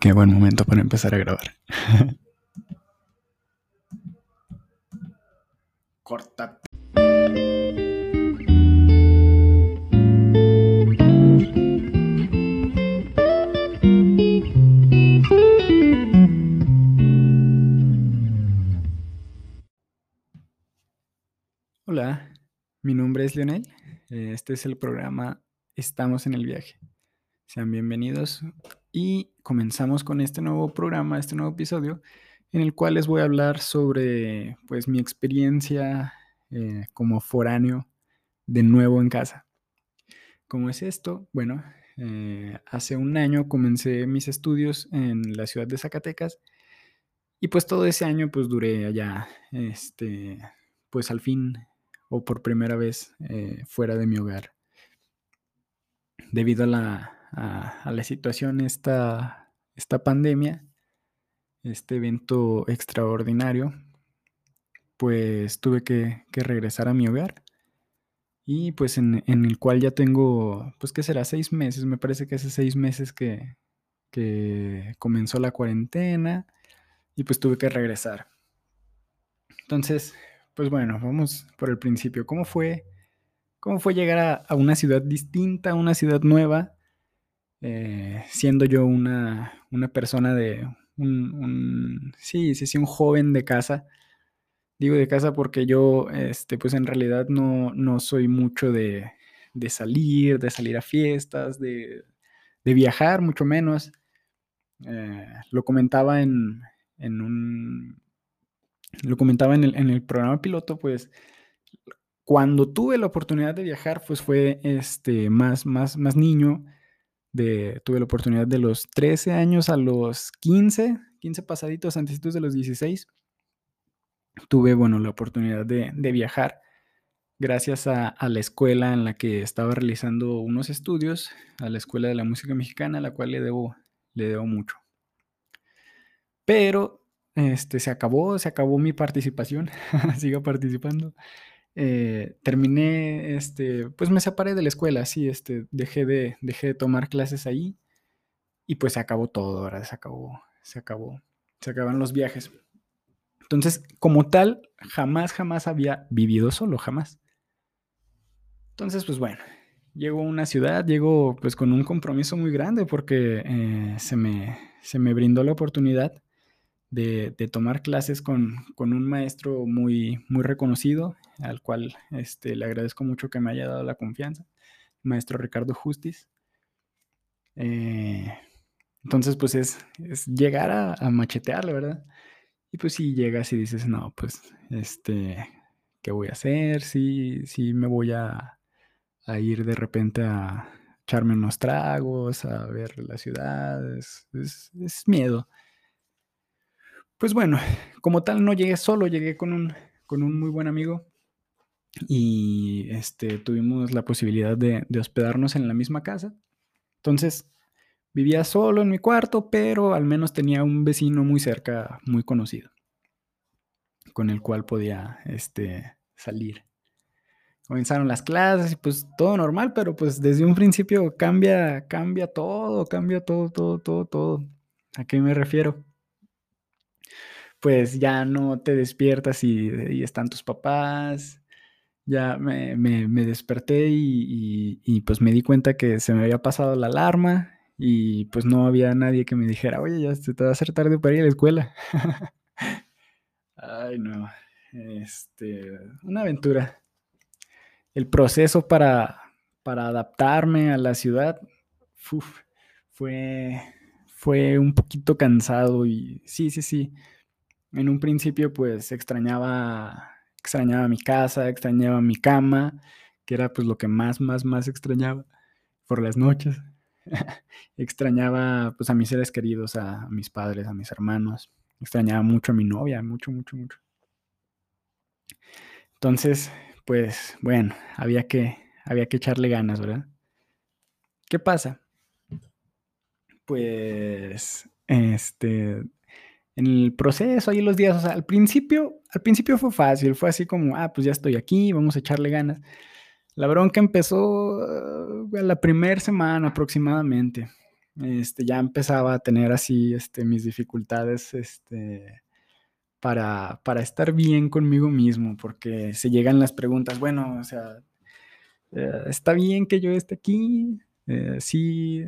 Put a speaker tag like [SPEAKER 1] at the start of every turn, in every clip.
[SPEAKER 1] Qué buen momento para empezar a grabar.
[SPEAKER 2] Corta.
[SPEAKER 1] Hola, mi nombre es Leonel. Este es el programa Estamos en el viaje. Sean bienvenidos y comenzamos con este nuevo programa, este nuevo episodio, en el cual les voy a hablar sobre pues mi experiencia eh, como foráneo de nuevo en casa. ¿Cómo es esto? Bueno, eh, hace un año comencé mis estudios en la ciudad de Zacatecas y pues todo ese año pues duré allá, este, pues al fin o por primera vez eh, fuera de mi hogar. Debido a la, a, la situación, esta, esta pandemia, este evento extraordinario, pues tuve que, regresar a mi hogar y pues en, el cual ya tengo, pues que será seis meses, me parece que hace seis meses que, que comenzó la cuarentena y pues tuve que regresar. Entonces, pues bueno, vamos por el principio. ¿Cómo fue, cómo fue llegar a, a una ciudad distinta, a una ciudad nueva? Eh, siendo yo una, persona de un, sí, sí, sí, un joven de casa. Digo de casa porque yo, este, pues en realidad no, no soy mucho de, de, salir, de salir a fiestas, de, de viajar, mucho menos. Eh, lo comentaba en, en, un... Lo comentaba en el, en el programa piloto, pues cuando tuve la oportunidad de viajar, pues fue este, más, más, más niño tuve la oportunidad de los 13 años a los 15, 15 pasaditos antes de los 16, tuve, bueno, la oportunidad de, viajar gracias a, la escuela en la que estaba realizando unos estudios, a la Escuela de la Música Mexicana, a la cual le debo, le debo mucho. Pero este, se acabó, se acabó mi participación, sigo participando. Eh, terminé, este, pues me separé de la escuela, sí, este, dejé de, dejé de tomar clases ahí y pues se acabó todo, ahora se acabó, se acabó, se acaban los viajes. Entonces, como tal, jamás, jamás había vivido solo, jamás. Entonces, pues bueno, llego a una ciudad, llego pues con un compromiso muy grande porque eh, se, me, se me brindó la oportunidad de, tomar clases con, un maestro muy, muy reconocido, al cual este, le agradezco mucho que me haya dado la confianza, maestro Ricardo Justiz. Eh, entonces, pues es, llegar a, a, machetearle, ¿verdad? Y pues si llegas y dices, no, pues, este, ¿qué voy a hacer? Sí, sí me voy a, ir de repente a echarme unos tragos, a ver la ciudad, es, es miedo. Pues bueno, como tal no llegué solo, llegué con un, con un muy buen amigo y este, tuvimos la posibilidad de, hospedarnos en la misma casa. Entonces, vivía solo en mi cuarto, pero al menos tenía un vecino muy cerca, muy conocido, con el cual podía este, salir. Comenzaron las clases y pues todo normal, pero pues desde un principio cambia, cambia todo, cambia todo, todo, todo, todo. ¿A qué me refiero? Pues ya no te despiertas y, están tus papás. Ya me, desperté y, pues me di cuenta que se me había pasado la alarma y pues no había nadie que me dijera, oye, ya te va a hacer tarde para ir a la escuela. Ay, no. Este, una aventura. El proceso para, para adaptarme a la ciudad fue, fue un poquito cansado y sí, sí, sí en un principio pues extrañaba, extrañaba mi casa, extrañaba mi cama, que era pues lo que más, más, más extrañaba por las noches. extrañaba pues a mis seres queridos, a, mis padres, a mis hermanos. Extrañaba mucho a mi novia, mucho, mucho, mucho. Entonces, pues bueno, había que, había que echarle ganas, ¿verdad? ¿Qué pasa? Pues, este, en el proceso, ahí los días, o sea, al principio, al principio fue fácil, fue así como, ah, pues ya estoy aquí, vamos a echarle ganas. La bronca empezó uh, la primera semana aproximadamente. este, ya empezaba a tener así, este, mis dificultades, este, para, para estar bien conmigo mismo, porque se llegan las preguntas, bueno, o sea, eh, está bien que yo esté aquí, eh, sí,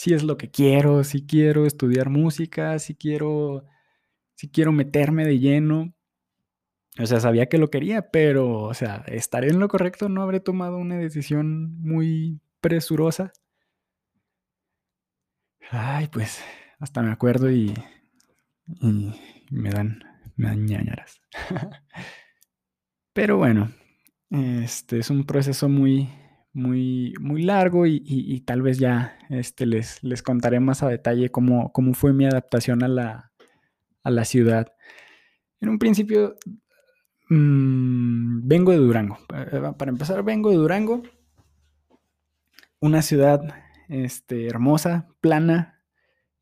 [SPEAKER 1] sí es lo que quiero, sí quiero estudiar música, sí quiero, sí quiero meterme de lleno. O sea, sabía que lo quería, pero, o sea, ¿estaré en lo correcto? ¿No habré tomado una decisión muy presurosa? Ay, pues, hasta me acuerdo y, y me dan, me dan ñañaras. pero bueno, este es un proceso muy, muy, muy largo y, tal vez ya este, les, les contaré más a detalle cómo, cómo fue mi adaptación a la, a la ciudad. En un principio, mmm, vengo de Durango. Eh, para empezar, vengo de Durango, una ciudad este, hermosa, plana,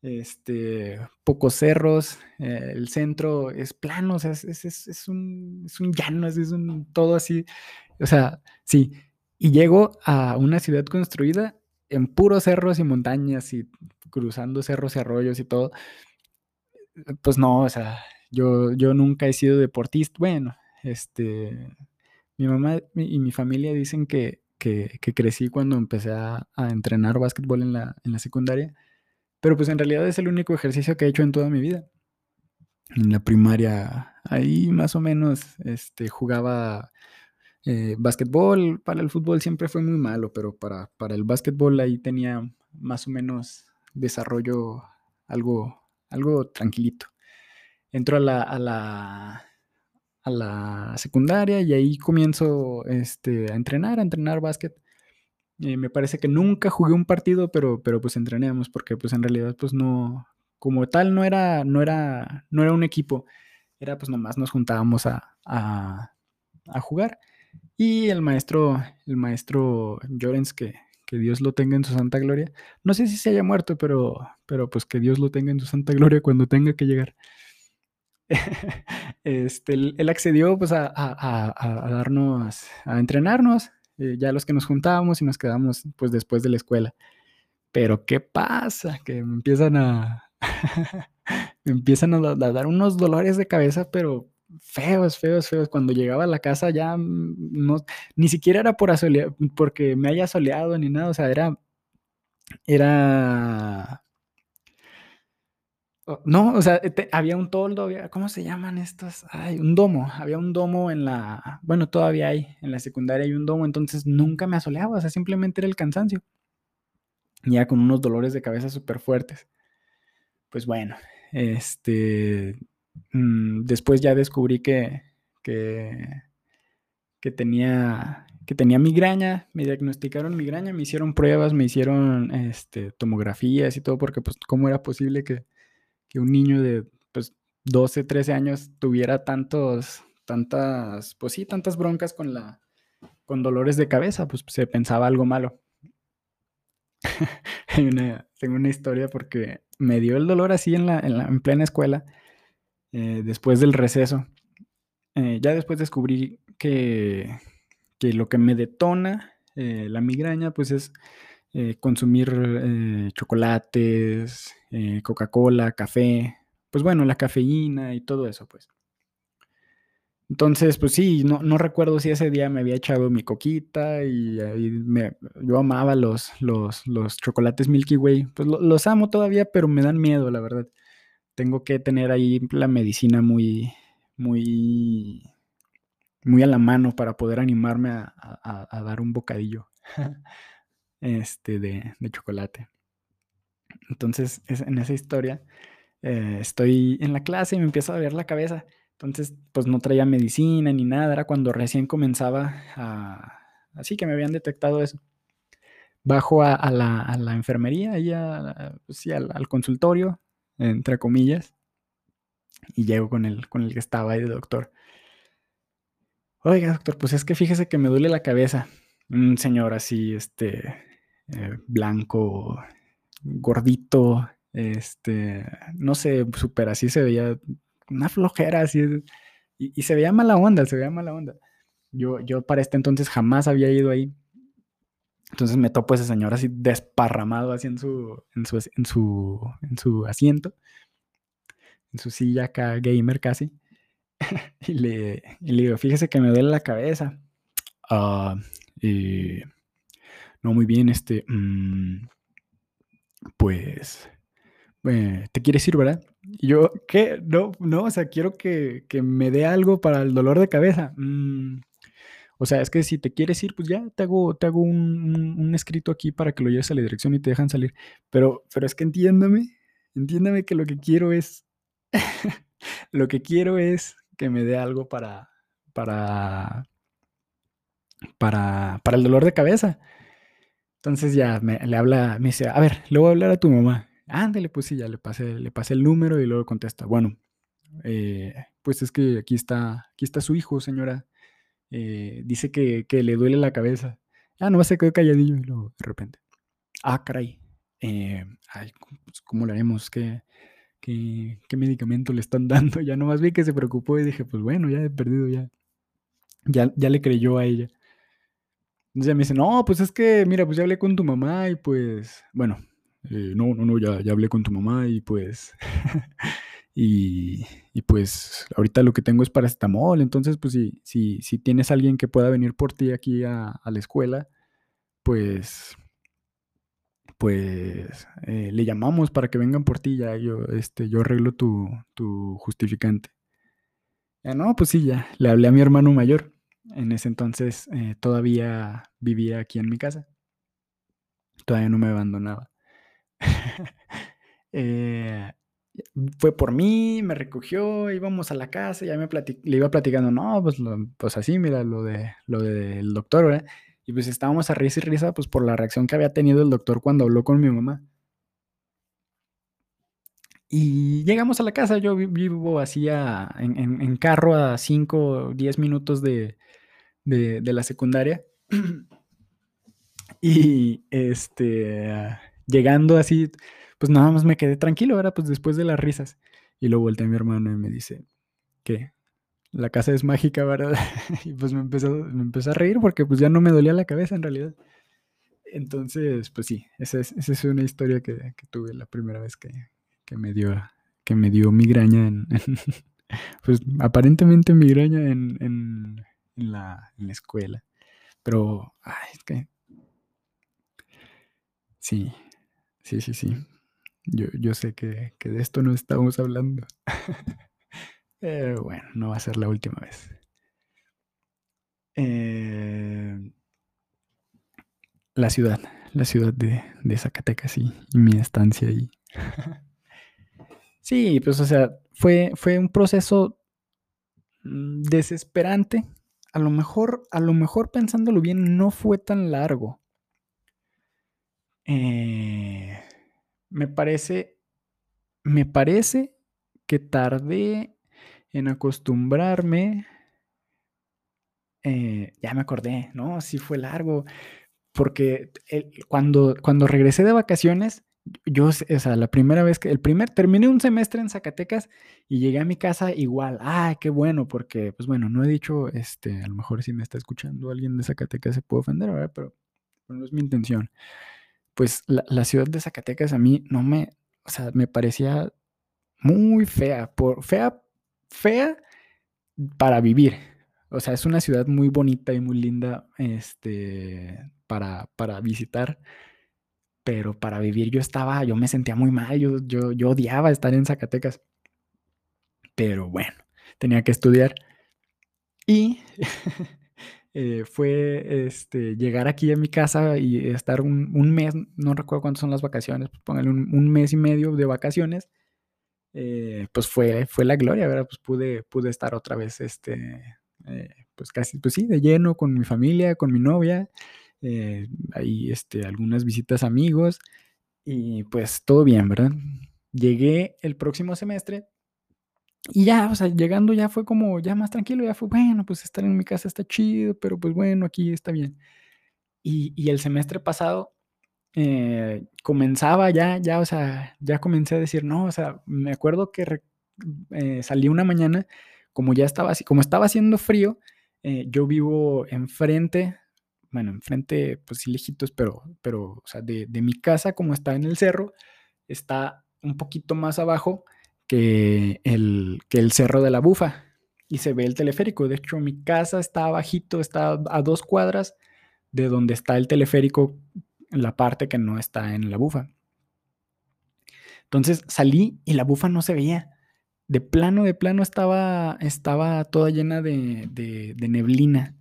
[SPEAKER 1] este, pocos cerros, eh, el centro es plano, o sea, es, es, es, un, es un, llano, es, un todo así, o sea, sí, y llego a una ciudad construida en puros cerros y montañas y cruzando cerros y arroyos y todo. Pues no, o sea, yo, yo nunca he sido deportista. Bueno, este, mi mamá y mi familia dicen que, que, crecí cuando empecé a, entrenar básquetbol en la, en la secundaria, pero pues en realidad es el único ejercicio que he hecho en toda mi vida. En la primaria, ahí más o menos, este, jugaba eh, básquetbol, para el fútbol siempre fue muy malo, pero para, para el básquetbol ahí tenía más o menos desarrollo algo, algo tranquilito. Entro a la, a la, a la secundaria y ahí comienzo este, a entrenar, a entrenar básquet. Eh, me parece que nunca jugué un partido, pero, pero pues entrenábamos porque pues en realidad pues no, como tal no era, no era, no era un equipo, era pues nomás nos juntábamos a, a jugar. Y el maestro, el maestro Llorens, que, que Dios lo tenga en su santa gloria. No sé si se haya muerto, pero, pero pues que Dios lo tenga en su santa gloria cuando tenga que llegar. este, él, accedió pues a, darnos, a entrenarnos, eh, ya los que nos juntábamos y nos quedamos pues después de la escuela. Pero ¿qué pasa? Que empiezan a, empiezan a dar unos dolores de cabeza, pero feos, feos, feos. Cuando llegaba a la casa ya mm, no, ni siquiera era por porque me haya soleado ni nada, o sea, era, era, no, o sea, había un toldo, ¿cómo se llaman estos? Ay, un domo, había un domo en la, bueno, todavía hay, en la secundaria hay un domo, entonces nunca me asoleaba, o sea, simplemente era el cansancio. Ya con unos dolores de cabeza súper fuertes. Pues bueno, este, Mm, después ya descubrí que, que, tenía, que tenía migraña, me diagnosticaron migraña, me hicieron pruebas, me hicieron este, tomografías y todo, porque pues cómo era posible que, un niño de pues, 12, 13 años tuviera tantos, tantas, pues sí, tantas broncas con la, con dolores de cabeza, pues se pensaba algo malo. tengo una historia porque me dio el dolor así en, la, en plena escuela eh, después del receso. Eh, ya después descubrí que, que, lo que me detona eh, la migraña pues es consumir chocolates, Coca-Cola, café, pues bueno, la cafeína y todo eso pues. Entonces, pues sí, no, no, recuerdo si ese día me había echado mi coquita y, me, yo amaba los, los, los, chocolates Milky Way. Pues los amo todavía, pero me dan miedo, la verdad tengo que tener ahí la medicina muy, muy, muy a la mano para poder animarme a, dar un bocadillo este, de, chocolate. Entonces, en esa historia, eh, estoy en la clase y me empieza a ver la cabeza. Entonces, pues no traía medicina ni nada, era cuando recién comenzaba a... Así que me habían detectado eso. Bajo a, la, enfermería, ahí pues al, consultorio, entre comillas, y llego con el, con el que estaba ahí de doctor. Oiga, doctor, pues es que fíjese que me duele la cabeza. Un señor así, este, eh, blanco, gordito, este, no sé, súper así se veía, una flojera así, y, y, se veía mala onda, se veía mala onda. Yo, yo para este entonces jamás había ido ahí. Entonces me topo a ese señor así desparramado así en su, en su, en su, en su asiento, en su silla acá gamer casi. y, le, y le digo, fíjese que me duele la cabeza. Ah, no, muy bien, este, mm, pues, eh, ¿te quieres ir, verdad? Y yo, ¿qué? No, no, o sea, quiero que, que me dé algo para el dolor de cabeza. Mm, o sea, es que si te quieres ir, pues ya te hago, te hago un, un, escrito aquí para que lo lleves a la dirección y te dejan salir. Pero, pero es que entiéndame, entiéndame que lo que quiero es, lo que quiero es que me dé algo para, para, para, para el dolor de cabeza. Entonces ya le habla, me dice, a ver, le voy a hablar a tu mamá. Ándale, pues sí, ya le pasé, le pasé el número y luego contesta, bueno, eh, pues es que aquí está, aquí está su hijo, señora. Eh, dice que, que, le duele la cabeza. Ah, no, se quedó calladillo y luego de repente. Ah, caray. Eh, ay, pues, ¿cómo lo haremos? ¿Qué, qué, qué medicamento le están dando? Ya nomás vi que se preocupó y dije, pues bueno, ya he perdido, ya. Ya, ya le creyó a ella. Entonces me dice, no, pues es que, mira, pues ya hablé con tu mamá y pues, bueno, eh, no, no, no, ya, ya hablé con tu mamá y pues, y, pues ahorita lo que tengo es paracetamol, entonces pues si, si, si tienes alguien que pueda venir por ti aquí a, a la escuela, pues, pues eh, le llamamos para que vengan por ti, ya yo, este, yo arreglo tu, tu justificante. Ya no, pues sí, ya, le hablé a mi hermano mayor. En ese entonces eh, todavía vivía aquí en mi casa. Todavía no me abandonaba. eh, fue por mí, me recogió, íbamos a la casa, ya me le iba platicando, no, pues, pues así, mira, lo, de, lo del doctor, ¿verdad? Y pues estábamos a risa y risa, pues por la reacción que había tenido el doctor cuando habló con mi mamá. Y llegamos a la casa, yo vivo así en, en, carro a 5 o 10 minutos de, de, de la secundaria. y este, llegando así, pues nada más me quedé tranquilo, ahora pues después de las risas. Y luego volteé a mi hermano y me dice, ¿qué? La casa es mágica, ¿verdad? y pues me empezó, me empezó a reír porque pues ya no me dolía la cabeza en realidad. Entonces, pues sí, esa es, esa es una historia que, que, tuve la primera vez que, que, me dio que me dio migraña en, pues aparentemente migraña en, en, en la, en la escuela. Pero, ay, es que... Sí, sí, sí, sí. Yo, yo sé que, que de esto no estamos hablando. Pero bueno, no va a ser la última vez. Eh, la ciudad, la ciudad de, de Zacatecas y, y, mi estancia ahí. sí, pues o sea, fue, fue un proceso mm, desesperante a lo mejor, a lo mejor pensándolo bien, no fue tan largo. Eh, me parece, me parece que tardé en acostumbrarme. Eh, ya me acordé, ¿no? Sí fue largo. Porque cuando, cuando regresé de vacaciones, yo, o sea, la primera vez que, el primer, terminé un semestre en Zacatecas y llegué a mi casa igual, ah, qué bueno, porque, pues bueno, no he dicho, este, a lo mejor si me está escuchando alguien de Zacatecas se puede ofender, ¿verdad? Pero, no es mi intención. Pues la, ciudad de Zacatecas a mí no me, o sea, me parecía muy fea, fea, fea para vivir. O sea, es una ciudad muy bonita y muy linda, este, para, para visitar pero para vivir yo estaba, yo me sentía muy mal, yo, yo, yo odiaba estar en Zacatecas. Pero bueno, tenía que estudiar. Y eh, fue este, llegar aquí a mi casa y estar un, un mes, no recuerdo cuántas son las vacaciones, pues póngale un, mes y medio de vacaciones. Eh, pues fue, fue la gloria, ¿verdad? Pues pude, pude estar otra vez, este, eh, pues casi, pues sí, de lleno con mi familia, con mi novia ahí este, algunas visitas amigos y pues todo bien, ¿verdad? Llegué el próximo semestre y ya, o sea, llegando ya fue como ya más tranquilo, ya fue, bueno, pues estar en mi casa está chido, pero pues bueno, aquí está bien. Y, y el semestre pasado eh, comenzaba ya, ya, o sea, ya comencé a decir, no, o sea, me acuerdo que eh, salí una mañana, como ya estaba así, como estaba haciendo frío, eh, yo vivo enfrente bueno, enfrente, pues sí lejitos, pero, pero, o sea, de, de mi casa, como está en el cerro, está un poquito más abajo que el, que el cerro de la bufa y se ve el teleférico. De hecho, mi casa está abajito, está a dos cuadras de donde está el teleférico, la parte que no está en la bufa. Entonces salí y la bufa no se veía. De plano, de plano estaba, estaba toda llena de, de, neblina.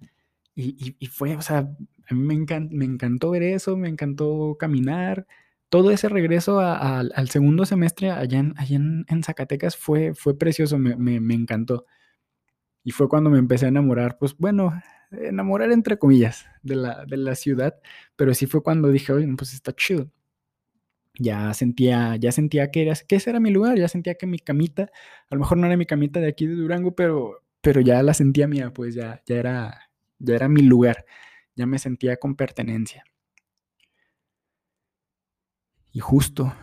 [SPEAKER 1] Y, y, fue, o sea, a mí me, me encantó ver eso, me encantó caminar. Todo ese regreso al segundo semestre allá, en, Zacatecas fue, precioso, me encantó. Y fue cuando me empecé a enamorar, pues bueno, enamorar entre comillas de la, de la ciudad, pero sí fue cuando dije, oye, pues está chido. Ya sentía, ya sentía que, era, que ese era mi lugar, ya sentía que mi camita, a lo mejor no era mi camita de aquí de Durango, pero, pero ya la sentía mía, pues ya, ya, era, ya era mi lugar, ya me sentía con pertenencia. Y justo,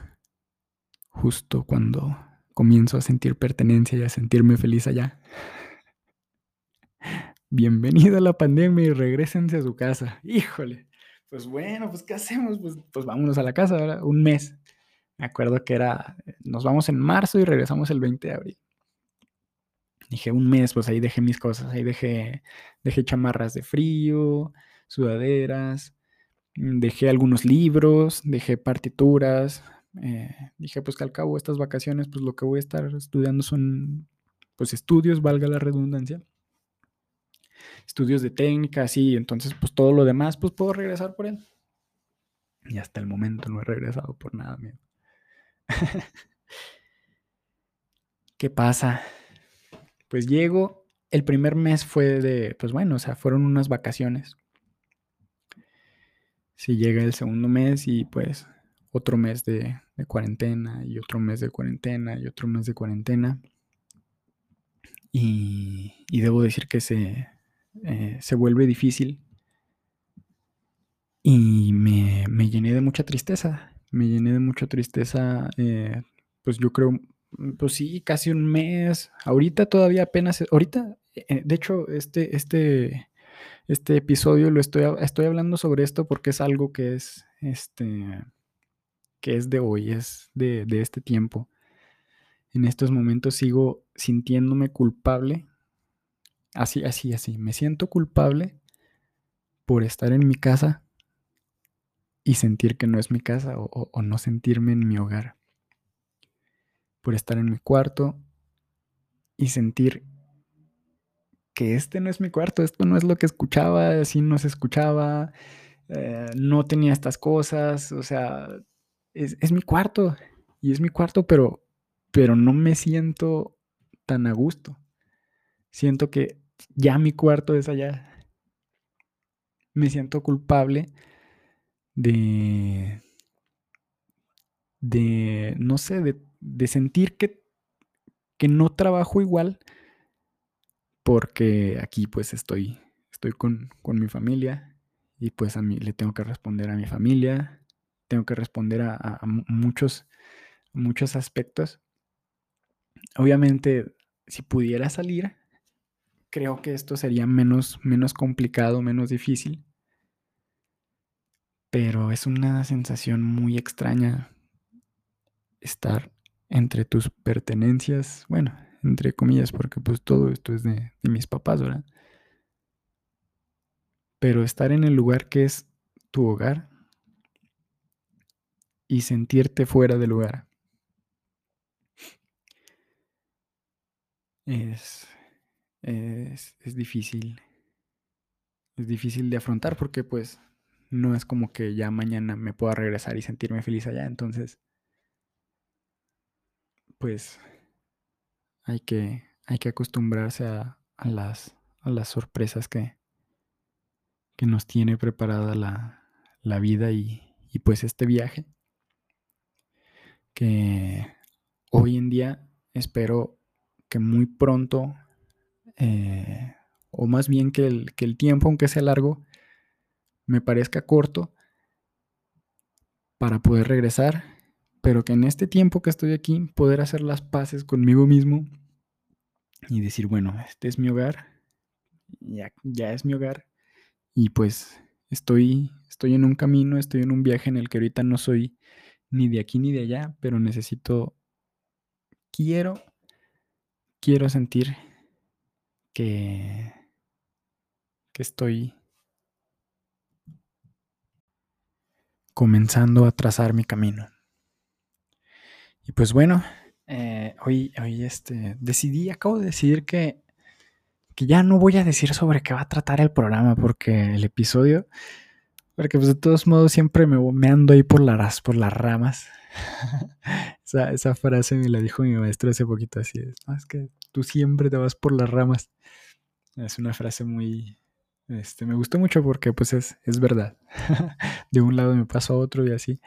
[SPEAKER 1] justo cuando comienzo a sentir pertenencia y a sentirme feliz allá, bienvenido a la pandemia y regresense a su casa. Híjole, pues bueno, pues ¿qué hacemos? Pues, pues vámonos a la casa, ¿verdad? Un mes. Me acuerdo que era, nos vamos en marzo y regresamos el 20 de abril. Dije un mes, pues ahí dejé mis cosas, ahí dejé, dejé chamarras de frío, sudaderas, dejé algunos libros, dejé partituras. Eh, dije pues que al cabo estas vacaciones, pues lo que voy a estar estudiando son pues estudios, valga la redundancia estudios de técnica, así, entonces pues todo lo demás pues puedo regresar por él. Y hasta el momento no he regresado por nada, amigo. ¿Qué pasa? Pues llego, el primer mes fue de, pues bueno, o sea, fueron unas vacaciones. Si llega el segundo mes y pues otro mes de, cuarentena y otro mes de cuarentena y otro mes de cuarentena. Y, y debo decir que se, eh, se vuelve difícil y me, llené de mucha tristeza, me llené de mucha tristeza, eh, pues yo creo, pues sí, casi un mes, ahorita todavía apenas, ahorita, eh, de hecho, este, este, este episodio lo estoy, estoy hablando sobre esto porque es algo que es, este, que es de hoy, es de, de este tiempo. En estos momentos sigo sintiéndome culpable Así, así, así. Me siento culpable por estar en mi casa y sentir que no es mi casa o, no sentirme en mi hogar. Por estar en mi cuarto y sentir que este no es mi cuarto, esto no es lo que escuchaba, así no se escuchaba, eh, no tenía estas cosas, o sea, es, es, mi cuarto y es mi cuarto, pero, pero no me siento tan a gusto. Siento que ya mi cuarto es allá. Me siento culpable de, de, no sé, de, sentir que, que no trabajo igual porque aquí pues estoy, estoy con, mi familia y pues a mí le tengo que responder a mi familia, tengo que responder a, a muchos, muchos aspectos. Obviamente, si pudiera salir, creo que esto sería menos, menos complicado, menos difícil. Pero es una sensación muy extraña estar entre tus pertenencias, bueno, entre comillas, porque pues todo esto es de, mis papás, ¿verdad? Pero estar en el lugar que es tu hogar y sentirte fuera del lugar. Es, es, difícil. Es difícil de afrontar porque pues no es como que ya mañana me pueda regresar y sentirme feliz allá. Entonces, pues hay que, hay que acostumbrarse a, las, a las sorpresas que, que nos tiene preparada la, la vida y, y pues este viaje. Que hoy en día espero que muy pronto eh, o más bien que el, que el tiempo, aunque sea largo, me parezca corto para poder regresar, pero que en este tiempo que estoy aquí poder hacer las paces conmigo mismo y decir, bueno, este es mi hogar, ya, ya es mi hogar, y pues estoy, estoy en un camino, estoy en un viaje en el que ahorita no soy ni de aquí ni de allá, pero necesito, quiero, quiero sentir que, que estoy comenzando a trazar mi camino. Y pues bueno, eh, hoy, hoy este, decidí, acabo de decidir que, que ya no voy a decir sobre qué va a tratar el programa, porque el episodio, porque pues de todos modos siempre me, me ando ahí por las, por las ramas. esa, esa, frase me la dijo mi maestro hace poquito así, es, es que tú siempre te vas por las ramas. Es una frase muy, este, me gustó mucho porque pues es, es verdad. de un lado me paso a otro y así.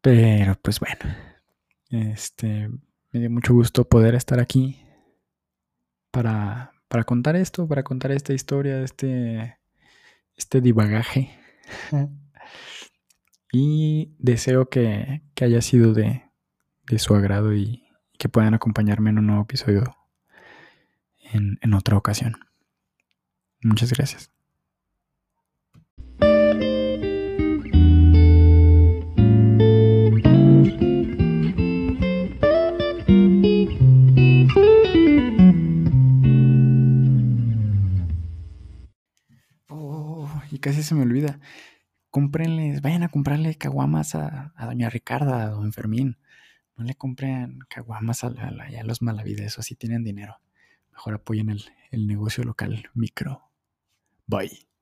[SPEAKER 1] Pero pues bueno, este, me dio mucho gusto poder estar aquí para, para contar esto, para contar esta historia, este, este divagaje. y deseo que, que haya sido de, de, su agrado y que puedan acompañarme en un nuevo episodio en, en otra ocasión. Muchas gracias. Casi se me olvida. Cómprenles, vayan a comprarle caguamas a, doña Ricarda, a don Fermín. No le compren caguamas a, los malavides, o si tienen dinero. Mejor apoyen el, el negocio local micro. Bye.